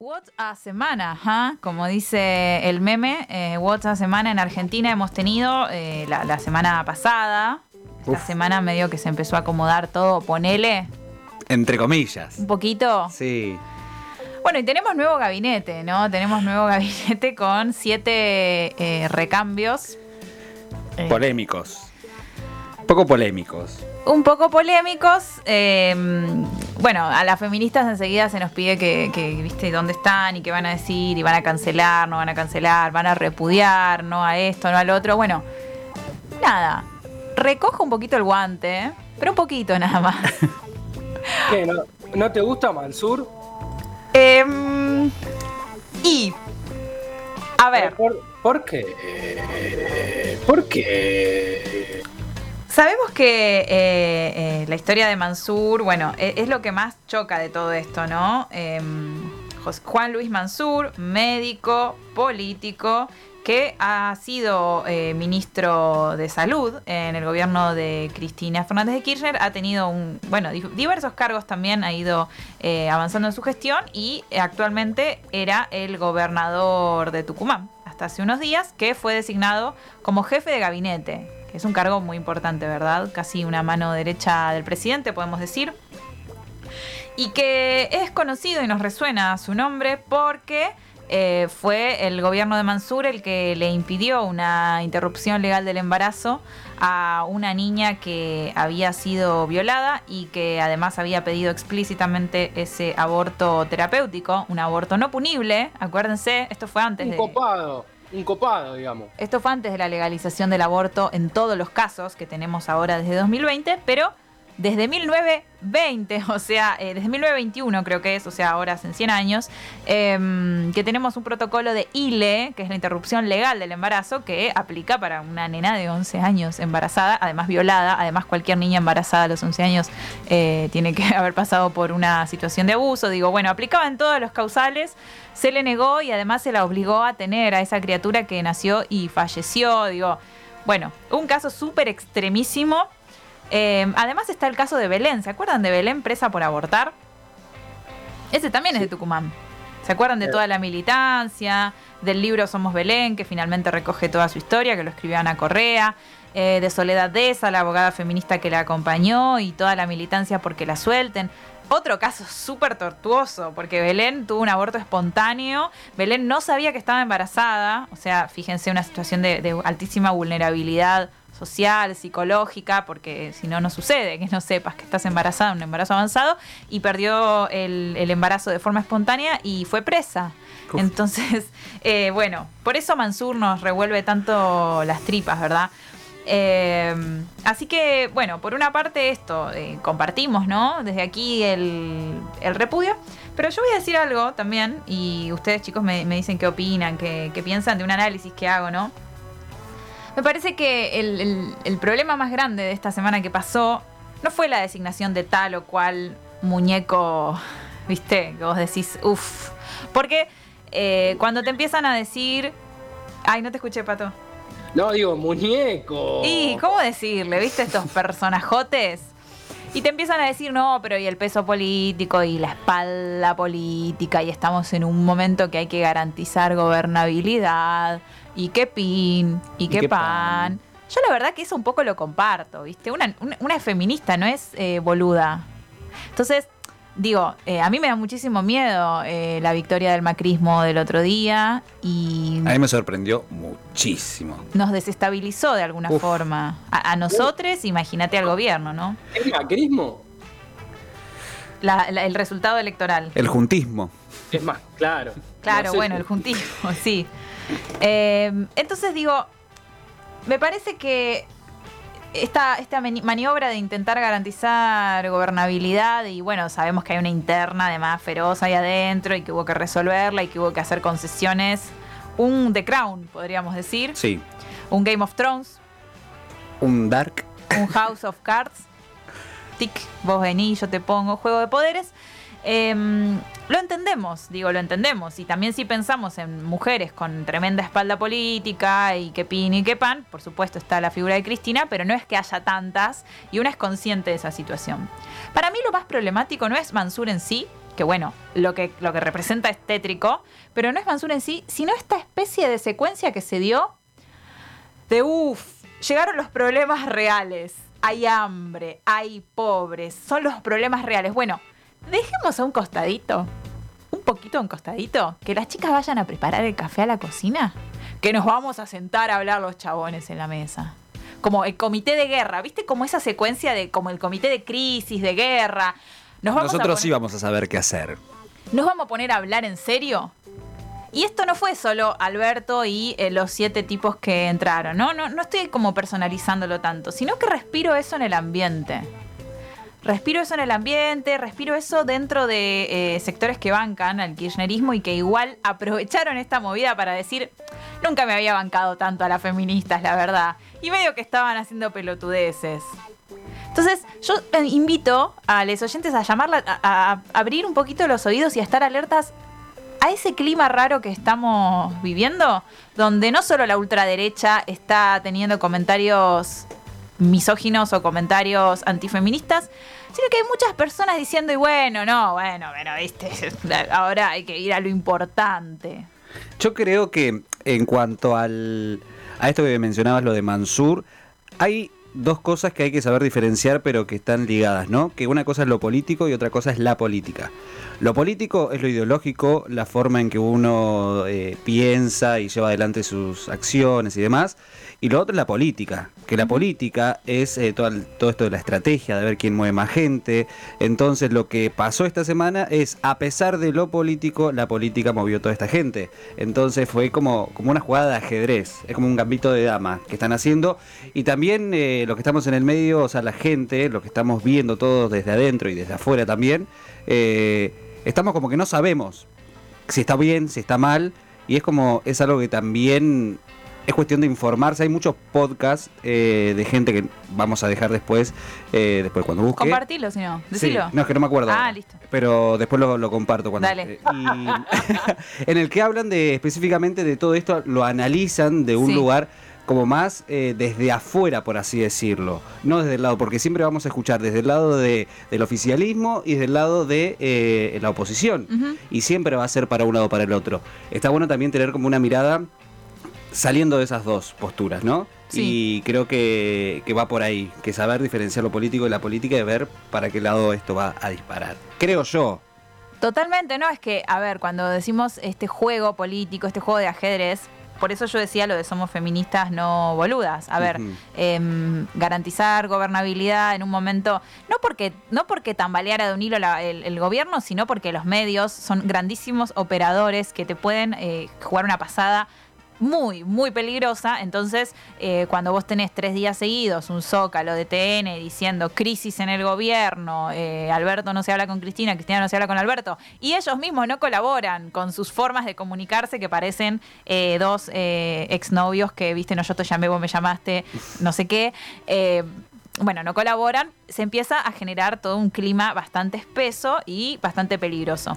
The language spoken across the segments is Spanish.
What a semana, como dice el meme, eh, what a semana en Argentina hemos tenido eh, la, la semana pasada. Esta Uf. semana medio que se empezó a acomodar todo, ponele Entre comillas. un poquito. Sí. Bueno, y tenemos nuevo gabinete, ¿no? Tenemos nuevo gabinete con siete eh, recambios. Eh, Polémicos. Poco polémicos. un poco polémicos. eh, bueno, a las feministas enseguida se nos pide que, que, viste, dónde están y qué van a decir, y van a cancelar, no van a cancelar, van a repudiar, no a esto, no al otro. Bueno, nada, recojo un poquito el guante, ¿eh? pero un poquito nada más. ¿Qué, no, ¿No te gusta Mansur? Em, y, a ver, ¿Por, por qué? ¿Por qué? Sabemos que eh, eh, la historia de Mansur, bueno, e- es, lo que más choca de todo esto, ¿no? Em, Juan Luis Mansur, médico, político, que ha sido eh, ministro de salud en el gobierno de Cristina Fernández de Kirchner, ha tenido un, bueno, di- diversos cargos también, ha ido avanzando en su gestión y actualmente era el gobernador de Tucumán hasta hace unos días, que fue designado como jefe de gabinete, que es un cargo muy importante, ¿verdad? Casi una mano derecha del presidente, podemos decir. Y que es conocido y nos resuena su nombre porque eh, fue el gobierno de Mansur el que le impidió una interrupción legal del embarazo a una niña que había sido violada y que además había pedido explícitamente ese aborto terapéutico, un aborto no punible, acuérdense, esto fue antes de... copado, un copado, digamos. Esto fue antes de la legalización del aborto en todos los casos que tenemos ahora desde 2020, pero desde 1920, o sea, eh, desde 1921 creo que es, o sea, ahora hace 100 años, em, que tenemos un protocolo de ILE, que es la interrupción legal del embarazo, que aplica para una nena de 11 años embarazada, además violada, además cualquier niña embarazada a los 11 años eh, tiene que haber pasado por una situación de abuso, digo, bueno, aplicaba en todos los causales, se le negó y además se la obligó a tener a esa criatura que nació y falleció, digo, bueno, un caso súper extremísimo. Eh, además está el caso de Belén, ¿se acuerdan de Belén presa por abortar? Ese también es de Tucumán. ¿Se acuerdan de Sí. toda la militancia? Del libro Somos Belén, que finalmente recoge toda su historia, que lo escribió Ana Correa. eh, de Soledad Deza, la abogada feminista que la acompañó y toda la militancia porque la suelten. Otro caso súper tortuoso, porque Belén tuvo un aborto espontáneo. Belén no sabía que estaba embarazada. O sea, fíjense, una situación de, de altísima vulnerabilidad social, psicológica, porque si no, no sucede que no sepas que estás embarazada, un embarazo avanzado, y perdió el, el embarazo de forma espontánea y fue presa. Uf. Entonces, eh, bueno, por eso Mansur nos revuelve tanto las tripas, ¿verdad? Eh, así que, bueno, por una parte esto, eh, compartimos, ¿no? Desde aquí el, repudio. Pero yo voy a decir algo también, y ustedes chicos me, dicen qué opinan, qué, piensan de un análisis que hago, ¿no? Me parece que el problema más grande de esta semana que pasó no fue la designación de tal o cual muñeco, viste, que vos decís, uff. Porque eh, cuando te empiezan a decir... Ay, no te escuché, Pato. No, digo, muñeco. Y, ¿cómo decirle? ¿Viste estos personajotes? Y te empiezan a decir, no, pero y el peso político y la espalda política, y estamos en un momento que hay que garantizar gobernabilidad, y qué pin, y qué, qué pan. pan. Yo la verdad que eso un poco lo comparto, ¿viste? Una, una- feminista, no es eh, boluda. Entonces, digo, eh, a mí me da muchísimo miedo eh, la victoria del macrismo del otro día y A mí me sorprendió muchísimo. nos desestabilizó de alguna Uf. forma. A, a nosotros, imagínate al gobierno, ¿no? ¿Es macrismo? La- la- el resultado electoral. El juntismo. Es más, claro. Claro, No sé. bueno, el juntismo, sí. Eh, entonces digo, me parece que esta, esta mani- maniobra de intentar garantizar gobernabilidad y bueno, sabemos que hay una interna además feroz ahí adentro y que hubo que resolverla y que hubo que hacer concesiones. Un The Crown, podríamos decir. Sí. Un Game of Thrones. Un dark. un House of Cards. Tic, vos venís, yo te pongo, juego de poderes. Em, lo entendemos, digo, lo entendemos. Y también si pensamos en mujeres con tremenda espalda política y que pin y que pan, por supuesto está la figura de Cristina, pero no es que haya tantas y una es consciente de esa situación. Para mí lo más problemático no es Mansur en sí, que bueno, lo que, lo que representa es tétrico, pero no es Mansur en sí, sino esta especie de secuencia que se dio de uff, llegaron los problemas reales. Hay hambre, hay pobres, son los problemas reales. Bueno, dejemos a un costadito, un poquito a un costadito, que las chicas vayan a preparar el café a la cocina, que nos vamos a sentar a hablar los chabones en la mesa. Como el comité de guerra, ¿viste? Como esa secuencia de como el comité de crisis, de guerra. Nos vamos a Nosotros poner- sí vamos a saber qué hacer. ¿Nos vamos a poner a hablar en serio? Y esto no fue solo Alberto y eh, los siete tipos que entraron, ¿no? ¿no? No estoy como personalizándolo tanto, sino que respiro eso en el ambiente. Respiro eso en el ambiente, respiro eso dentro de eh, sectores que bancan al kirchnerismo y que igual aprovecharon esta movida para decir, nunca me había bancado tanto a las feministas, la verdad. Y medio que estaban haciendo pelotudeces. Entonces, yo eh, invito a los oyentes a llamarla, a, a abrir un poquito los oídos y a estar alertas a ese clima raro que estamos viviendo, donde no solo la ultraderecha está teniendo comentarios misóginos o comentarios antifeministas, sino que hay muchas personas diciendo, y bueno, no, bueno, bueno, viste, ahora hay que ir a lo importante. Yo creo que en cuanto al, a esto que mencionabas, lo de Mansur, hay dos cosas que hay que saber diferenciar, pero que están ligadas, ¿no? Que una cosa es lo político y otra cosa es la política. Lo político es lo ideológico, la forma en que uno eh, piensa y lleva adelante sus acciones y demás. Y lo otro es la política, que la política es eh, todo, el- todo esto de la estrategia, de ver quién mueve más gente. Entonces lo que pasó esta semana es, a pesar de lo político, la política movió toda esta gente. Entonces fue como, como una jugada de ajedrez, es como un gambito de dama que están haciendo. Y también eh, los que estamos en el medio, o sea, la gente, lo que estamos viendo todos desde adentro y desde afuera también, eh, estamos como que no sabemos si está bien, si está mal. Y es como, es algo que también es cuestión de informarse. Hay muchos podcasts eh, de gente que vamos a dejar después, eh, después cuando busque. Compartilo, si no, Sí, decilo. no, es que no me acuerdo. Ah, listo. Pero después lo, lo comparto cuando. Dale. y- en el que hablan de específicamente de todo esto, lo analizan de un Sí. lugar como más eh, desde afuera, por así decirlo. No desde el lado, porque siempre vamos a escuchar desde el lado de, del oficialismo y desde el lado de eh, la oposición. Y siempre va a ser para un lado o para el otro. Está bueno también tener como una mirada saliendo de esas dos posturas, ¿no? Sí. Y creo que, que va por ahí, que saber diferenciar lo político de la política y ver para qué lado esto va a disparar. Creo yo. Totalmente, ¿no? Es que, a ver, cuando decimos este juego político, este juego de ajedrez, por eso yo decía lo de somos feministas no boludas. A ver, em, garantizar gobernabilidad en un momento, no porque, no porque tambaleara de un hilo la- el, el gobierno, sino porque los medios son grandísimos operadores que te pueden eh, jugar una pasada muy, muy peligrosa. Entonces, eh, cuando vos tenés tres días seguidos un zócalo de TN diciendo crisis en el gobierno, eh, Alberto no se habla con Cristina, Cristina no se habla con Alberto, y ellos mismos no colaboran con sus formas de comunicarse que parecen eh, dos eh, exnovios que, viste, no, yo te llamé, vos me llamaste, no sé qué. bueno, no colaboran, se empieza a generar todo un clima bastante espeso y bastante peligroso.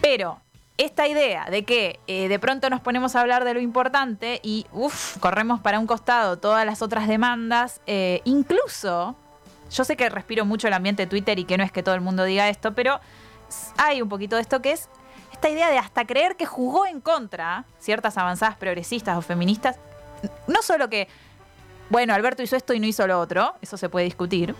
Pero esta idea de que eh, de pronto nos ponemos a hablar de lo importante y uff, corremos para un costado todas las otras demandas, eh, incluso, yo sé que respiro mucho el ambiente de Twitter y que no es que todo el mundo diga esto, pero hay un poquito de esto que es esta idea de hasta creer que jugó en contra ciertas avanzadas progresistas o feministas, no solo que, bueno, Alberto hizo esto y no hizo lo otro, eso se puede discutir,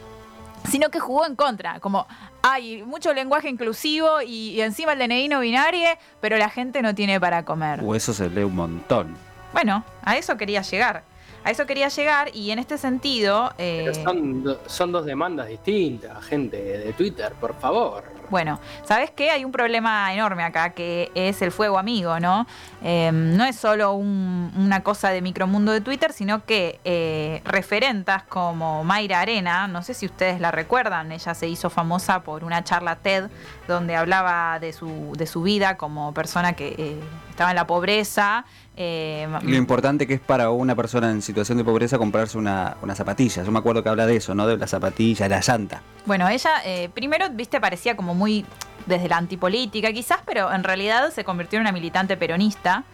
sino que jugó en contra, como hay mucho lenguaje inclusivo y, y encima el DNI no binario, pero la gente no tiene para comer. O eso se lee un montón. Bueno, a eso quería llegar. A eso quería llegar y en este sentido, eh, Pero son, do- son dos demandas distintas, gente de Twitter, por favor. Bueno, ¿sabes qué? Hay un problema enorme acá que es el fuego amigo, ¿no? Eh, no es solo un- una cosa de micromundo de Twitter, sino que eh, referentas como Mayra Arena, no sé si ustedes la recuerdan, ella se hizo famosa por una charla TED donde hablaba de su, de su vida como persona que eh, estaba en la pobreza. Eh, Lo importante que es para una persona en situación de pobreza comprarse una, una zapatilla. Yo me acuerdo que habla de eso, ¿no? De la zapatilla, la llanta. Bueno, ella eh, primero, viste, parecía como muy desde la antipolítica quizás, pero en realidad se convirtió en una militante peronista,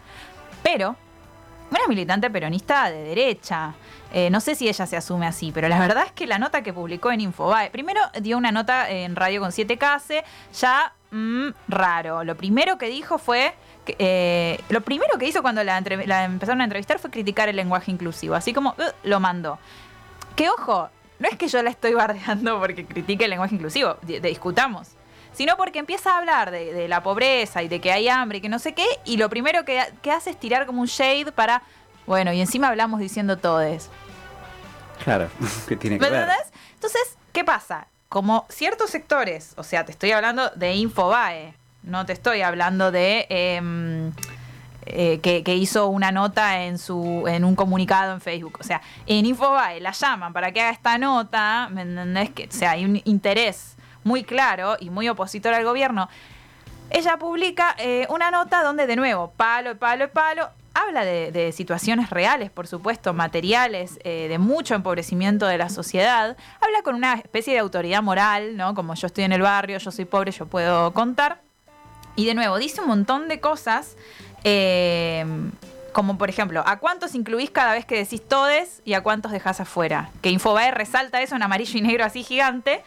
pero una militante peronista de derecha. Eh, no sé si ella se asume así, pero la verdad es que la nota que publicó en Infobae, primero dio una nota en Radio con 7K, ya mm, raro. Lo primero que dijo fue, eh, lo primero que hizo cuando la, empezaron a entrevistar fue criticar el lenguaje inclusivo, así como "Uh", lo mandó. Que ojo, no es que yo la estoy bardeando porque critique el lenguaje inclusivo, de- discutamos. Sino porque empieza a hablar de, de la pobreza y de que hay hambre y que no sé qué, y lo primero que, que hace es tirar como un shade para, bueno, y encima hablamos diciendo todes. Claro, que tiene ¿Me que ver. entendés? Entonces, ¿qué pasa? Como ciertos sectores, o sea, te estoy hablando de Infobae, no te estoy hablando de em, eh, que, hizo una nota en su en un comunicado en Facebook. O sea, en Infobae la llaman para que haga esta nota, ¿me entendés? Que, o sea, hay un interés muy claro y muy opositor al gobierno. Ella publica eh, una nota donde, de nuevo, palo, palo, palo, habla de, de situaciones reales, por supuesto, materiales, eh, de mucho empobrecimiento de la sociedad. Habla con una especie de autoridad moral, ¿no? Como yo estoy en el barrio, yo soy pobre, yo puedo contar. Y de nuevo, dice un montón de cosas. eh, como por ejemplo, ¿a cuántos incluís cada vez que decís todes y a cuántos dejás afuera? Que Infobae resalta eso en amarillo y negro así gigante.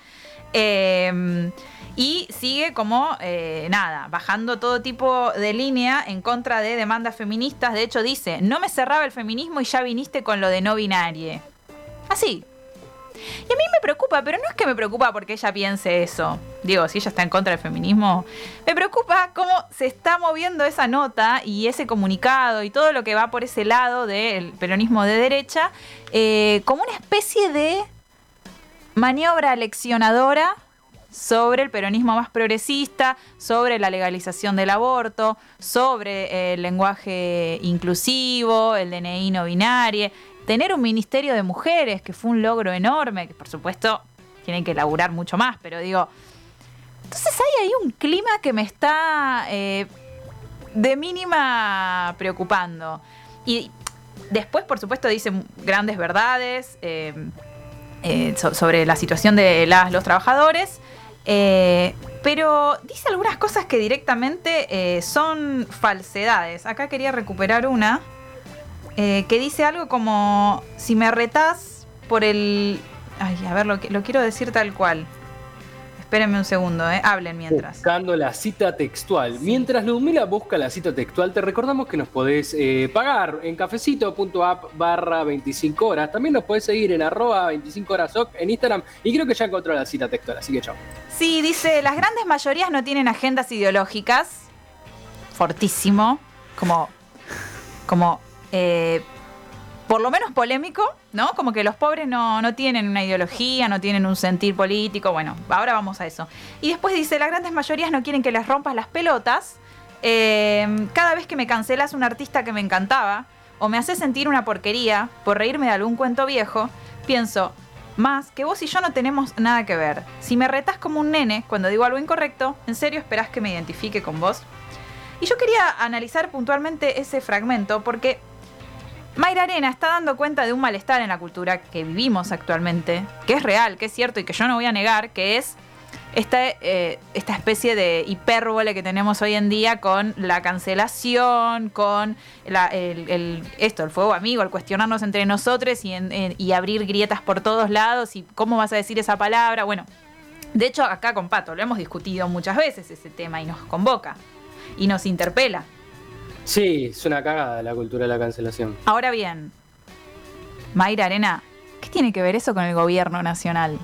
Eh, y sigue como, eh, nada, bajando todo tipo de línea en contra de demandas feministas. De hecho, dice, no me cerraba el feminismo y ya viniste con lo de no binarie. Así. Y a mí me preocupa, pero no es que me preocupa porque ella piense eso. Digo, si ella está en contra del feminismo, me preocupa cómo se está moviendo esa nota y ese comunicado y todo lo que va por ese lado del peronismo de derecha, eh, como una especie de maniobra leccionadora sobre el peronismo más progresista, sobre la legalización del aborto, sobre el lenguaje inclusivo, el DNI no binario, tener un ministerio de mujeres, que fue un logro enorme, que por supuesto tienen que laburar mucho más, pero digo, entonces hay ahí un clima que me está eh, de mínima preocupando. Y después, por supuesto, dice grandes verdades eh, eh, so- sobre la situación de los trabajadores. pero dice algunas cosas que directamente son falsedades. Acá quería recuperar una eh, que dice algo como: Si me retás por el. Ay, a ver, lo, lo quiero decir tal cual. Espérenme un segundo, eh. hablen mientras. Buscando la cita textual. Mientras Ludmila busca la cita textual, te recordamos que nos podés eh, pagar en cafecito.app barra 25 horas. También nos podés seguir en arroba 25 horas en Instagram. Y creo que ya encontró la cita textual, así que chao. Sí, dice, las grandes mayorías no tienen agendas ideológicas. Fortísimo. Como, como, eh, por lo menos polémico, ¿no? Como que los pobres no, no tienen una ideología, no tienen un sentir político. Bueno, ahora vamos a eso. Y después dice, las grandes mayorías no quieren que les rompas las pelotas. Eh, cada vez que me cancelas un artista que me encantaba, o me haces sentir una porquería por reírme de algún cuento viejo, pienso, más que vos y yo no tenemos nada que ver. Si me retas como un nene cuando digo algo incorrecto, ¿en serio esperás que me identifique con vos? Y yo quería analizar puntualmente ese fragmento porque Mayra Arena está dando cuenta de un malestar en la cultura que vivimos actualmente, que es real, que es cierto y que yo no voy a negar, que es esta, eh, especie de hipérbole que tenemos hoy en día con la cancelación, con el, esto, el fuego amigo, el cuestionarnos entre nosotros y, y abrir grietas por todos lados y cómo vas a decir esa palabra. Bueno, de hecho acá con Pato lo hemos discutido muchas veces ese tema y nos convoca y nos interpela. Sí, es una cagada la cultura de la cancelación. Ahora bien, Mayra Arena, ¿qué tiene que ver eso con el gobierno nacional?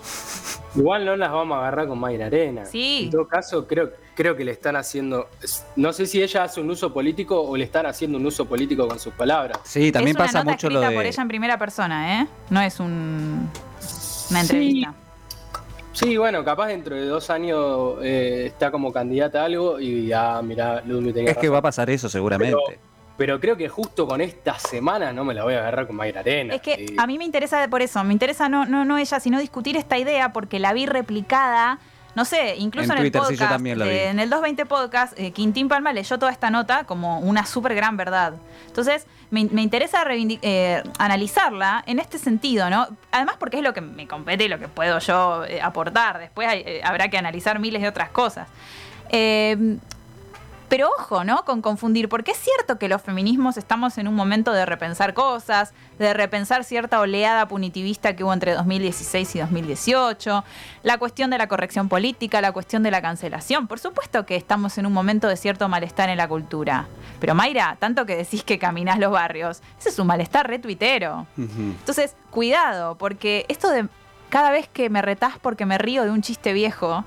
Igual no las vamos a agarrar con Mayra Arena. Sí. En todo caso, creo, creo que le están haciendo. No sé si ella hace un uso político o le están haciendo un uso político con sus palabras. Sí, también es una pasa nota mucho lo de. por ella en primera persona, ¿eh? No es un, una entrevista. Sí, bueno, capaz dentro de dos años eh, está como candidata a algo y ya, mirá, Ludmi tenía Es que va a pasar eso seguramente. Pero creo que justo con esta semana no me la voy a agarrar con Mayra Arena. Es que Y- a mí me interesa de por eso, me interesa no, no, no ella, sino discutir esta idea porque la vi replicada, no sé, incluso En en, el sí, podcast, yo también la vi. de- en el 220 podcast, eh, Quintín Palma leyó toda esta nota como una súper gran verdad. Entonces, me, me interesa eh, analizarla en este sentido, ¿no? Además porque es lo que me compete y lo que puedo yo eh, aportar. Después hay- eh, habrá que analizar miles de otras cosas. Pero ojo, ¿no? Con confundir, porque es cierto que los feminismos estamos en un momento de repensar cosas, de repensar cierta oleada punitivista que hubo entre 2016 y 2018, la cuestión de la corrección política, la cuestión de la cancelación. Por supuesto que estamos en un momento de cierto malestar en la cultura. Pero Mayra, tanto que decís que caminás los barrios, ese es un malestar retuitero. Entonces, cuidado, porque esto de cada vez que me retás porque me río de un chiste viejo,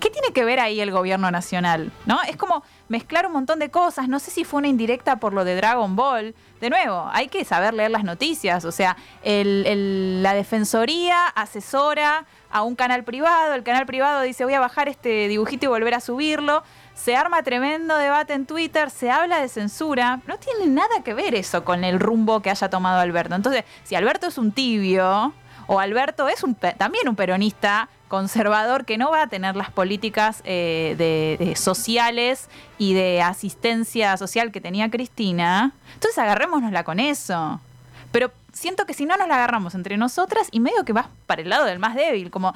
¿Qué tiene que ver ahí el gobierno nacional? ¿No? Es como mezclar un montón de cosas. No sé si fue una indirecta por lo de Dragon Ball. De nuevo, hay que saber leer las noticias. O sea, la defensoría asesora a un canal privado. El canal privado dice voy a bajar este dibujito y volver a subirlo. Se arma tremendo debate en Twitter, se habla de censura. No tiene nada que ver eso con el rumbo que haya tomado Alberto. Entonces, si Alberto es un tibio, o Alberto es también un peronista conservador que no va a tener las políticas eh, de, sociales y de asistencia social que tenía Cristina. Entonces agarrémonosla con eso. Pero siento que si no nos la agarramos entre nosotras y medio que vas para el lado del más débil, como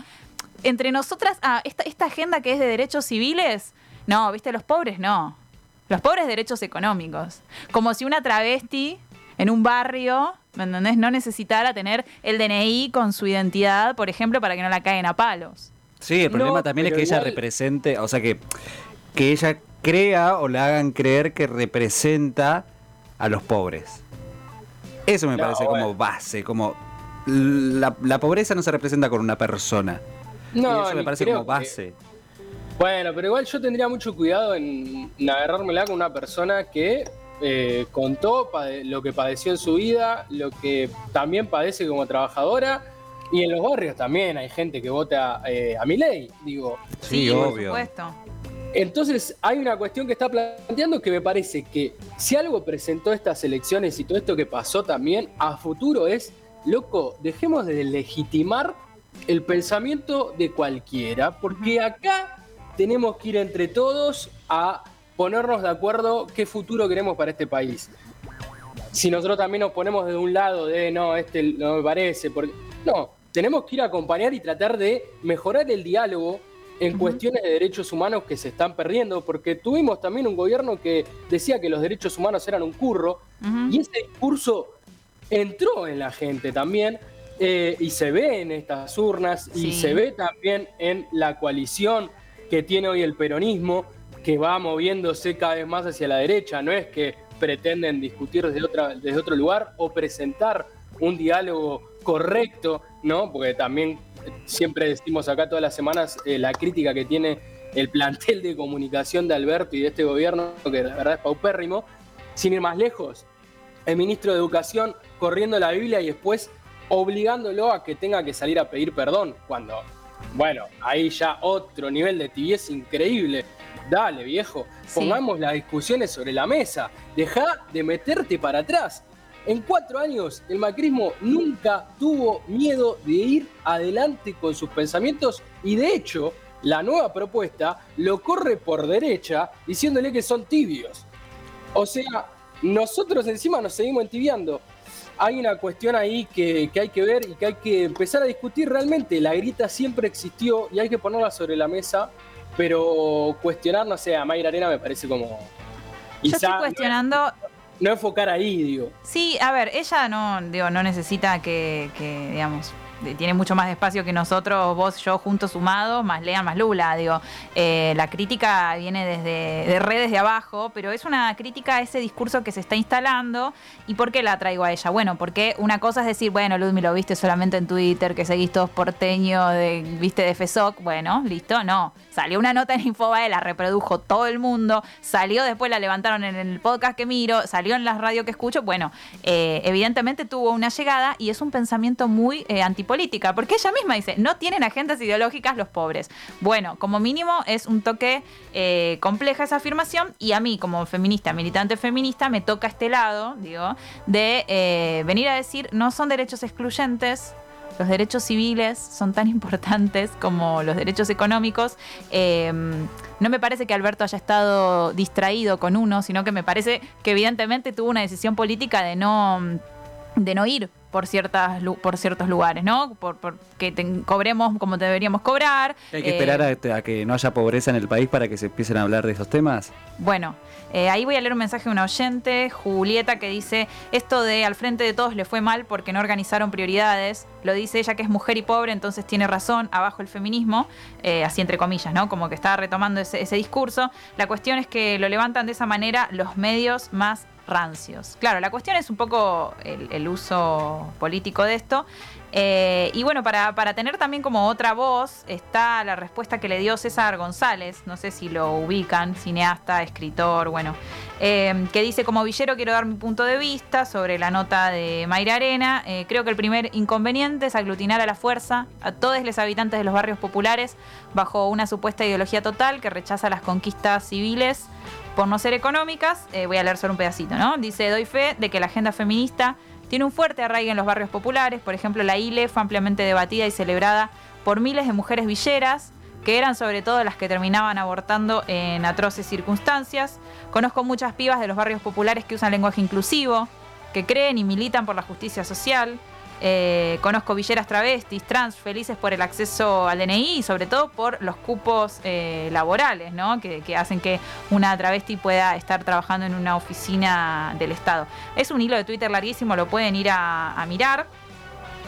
entre nosotras, ah, esta, esta agenda que es de derechos civiles, no, viste, los pobres no. Los pobres derechos económicos. Como si una travesti en un barrio ¿me entendés? No necesitara tener el DNI con su identidad, por ejemplo, para que no la caigan a palos. Sí, el problema también es que ella represente, o sea, que, que ella crea o le hagan creer que representa a los pobres. Eso me parece como base, como la, pobreza no se representa con una persona. No, eso me parece como base. Bueno, pero igual yo tendría mucho cuidado en agarrármela con una persona que eh, contó lo que padeció en su vida, lo que también padece como trabajadora. Y en los barrios también hay gente que vota eh, a mi ley, digo. Sí, obvio. Por supuesto. Entonces hay una cuestión que está planteando que me parece que si algo presentó estas elecciones y todo esto que pasó también a futuro es, loco, dejemos de legitimar el pensamiento de cualquiera, porque acá tenemos que ir entre todos a ponernos de acuerdo qué futuro queremos para este país. Si nosotros también nos ponemos de un lado de no, este no me parece, porque no, tenemos que ir a acompañar y tratar de mejorar el diálogo en cuestiones de derechos humanos que se están perdiendo, porque tuvimos también un gobierno que decía que los derechos humanos eran un curro, y ese discurso entró en la gente también, eh, y se ve en estas urnas, y se ve también en la coalición que tiene hoy el peronismo, que va moviéndose cada vez más hacia la derecha, no es que pretenden discutir desde, otra, desde otro lugar o presentar un diálogo correcto, ¿no? Porque también siempre decimos acá todas las semanas eh, la crítica que tiene el plantel de comunicación de Alberto y de este gobierno, que la verdad es paupérrimo. Sin ir más lejos, el ministro de Educación corriendo la Biblia y después obligándolo a que tenga que salir a pedir perdón, cuando, bueno, ahí ya otro nivel de tibieza increíble Dale, viejo, pongamos las discusiones sobre la mesa. Deja de meterte para atrás. En cuatro años, el macrismo nunca tuvo miedo de ir adelante con sus pensamientos y de hecho, la nueva propuesta lo corre por derecha diciéndole que son tibios. O sea, nosotros encima nos seguimos entibiando. Hay una cuestión ahí que, que hay que ver y que hay que empezar a discutir realmente. La grita siempre existió y hay que ponerla sobre la mesa pero cuestionar, no sé, a Mayra Arena me parece como. Yo estoy cuestionando. No, enfocar ahí, digo. Sí, a ver, ella no, digo, no necesita que, que digamos, tiene mucho más espacio que nosotros, vos, yo, juntos sumados, más Lean, más Lula. Digo, eh, la crítica viene desde de redes de abajo, pero es una crítica a ese discurso que se está instalando. ¿Y por qué la traigo a ella? Bueno, porque una cosa es decir, bueno, Ludmi, lo viste solamente en Twitter, que seguís todos porteño, viste de FESOC. Bueno, listo, no. Salió una nota en Infobae, la reprodujo todo el mundo, salió después, la levantaron en el podcast que miro, salió en las radios que escucho. Bueno, eh, evidentemente tuvo una llegada y es un pensamiento muy eh, política, porque ella misma dice, no tienen agendas ideológicas los pobres. Bueno, como mínimo es un toque eh, compleja esa afirmación y a mí como feminista, militante feminista, me toca este lado, digo, de eh, venir a decir, no son derechos excluyentes, los derechos civiles son tan importantes como los derechos económicos. Eh, no me parece que Alberto haya estado distraído con uno, sino que me parece que evidentemente tuvo una decisión política de no, de no ir por ciertas por ciertos lugares, ¿no? Por, que cobremos como deberíamos cobrar. ¿Hay que esperar a, a, que no haya pobreza en el país para que se empiecen a hablar de esos temas? Bueno, eh, ahí voy a leer un mensaje de una oyente, Julieta, que dice, esto de al frente de todos le fue mal porque no organizaron prioridades. Lo dice ella que es mujer y pobre, entonces tiene razón, abajo el feminismo, eh, así entre comillas, ¿no? Como que está retomando ese, discurso. La cuestión es que lo levantan de esa manera los medios más rancios. Claro, la cuestión es un poco el uso político de esto. Eh, y bueno, para, tener también como otra voz está la respuesta que le dio César González, no sé si lo ubican, cineasta, escritor, bueno, eh, que dice, como villero quiero dar mi punto de vista sobre la nota de Mayra Arena. Eh, creo que el primer inconveniente es aglutinar a la fuerza a todos los habitantes de los barrios populares bajo una supuesta ideología total que rechaza las conquistas civiles por no ser económicas. voy a leer solo un pedacito, ¿no? Dice, doy fe de que la agenda feminista tiene un fuerte arraigo en los barrios populares, por ejemplo la ILE fue ampliamente debatida y celebrada por miles de mujeres villeras, que eran sobre todo las que terminaban abortando en atroces circunstancias. Conozco muchas pibas de los barrios populares que usan lenguaje inclusivo, que creen y militan por la justicia social. Eh, conozco villeras travestis, trans, felices por el acceso al DNI y sobre todo por los cupos eh, laborales, ¿no? Que, hacen que una travesti pueda estar trabajando en una oficina del Estado. Es un hilo de Twitter larguísimo, lo pueden ir a, mirar.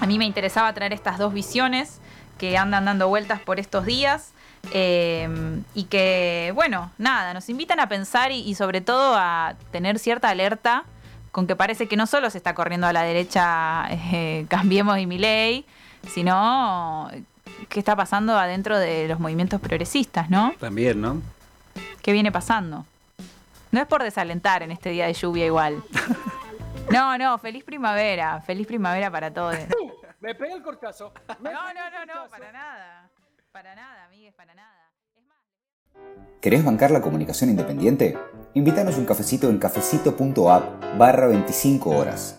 A mí me interesaba traer estas dos visiones que andan dando vueltas por estos días. Eh, y que, bueno, nada, nos invitan a pensar y sobre todo a tener cierta alerta con que parece que no solo se está corriendo a la derecha eh, Cambiemos y ley, sino qué está pasando adentro de los movimientos progresistas, ¿no? También, ¿no? ¿Qué viene pasando? No es por desalentar en este día de lluvia igual. No, no, feliz primavera, feliz primavera para todos. Me pega el cortazo. No, no, no, no, para nada. Para nada, amigues, para nada. ¿Querés bancar la comunicación independiente? Invítanos un cafecito en cafecito.app barra 25 horas.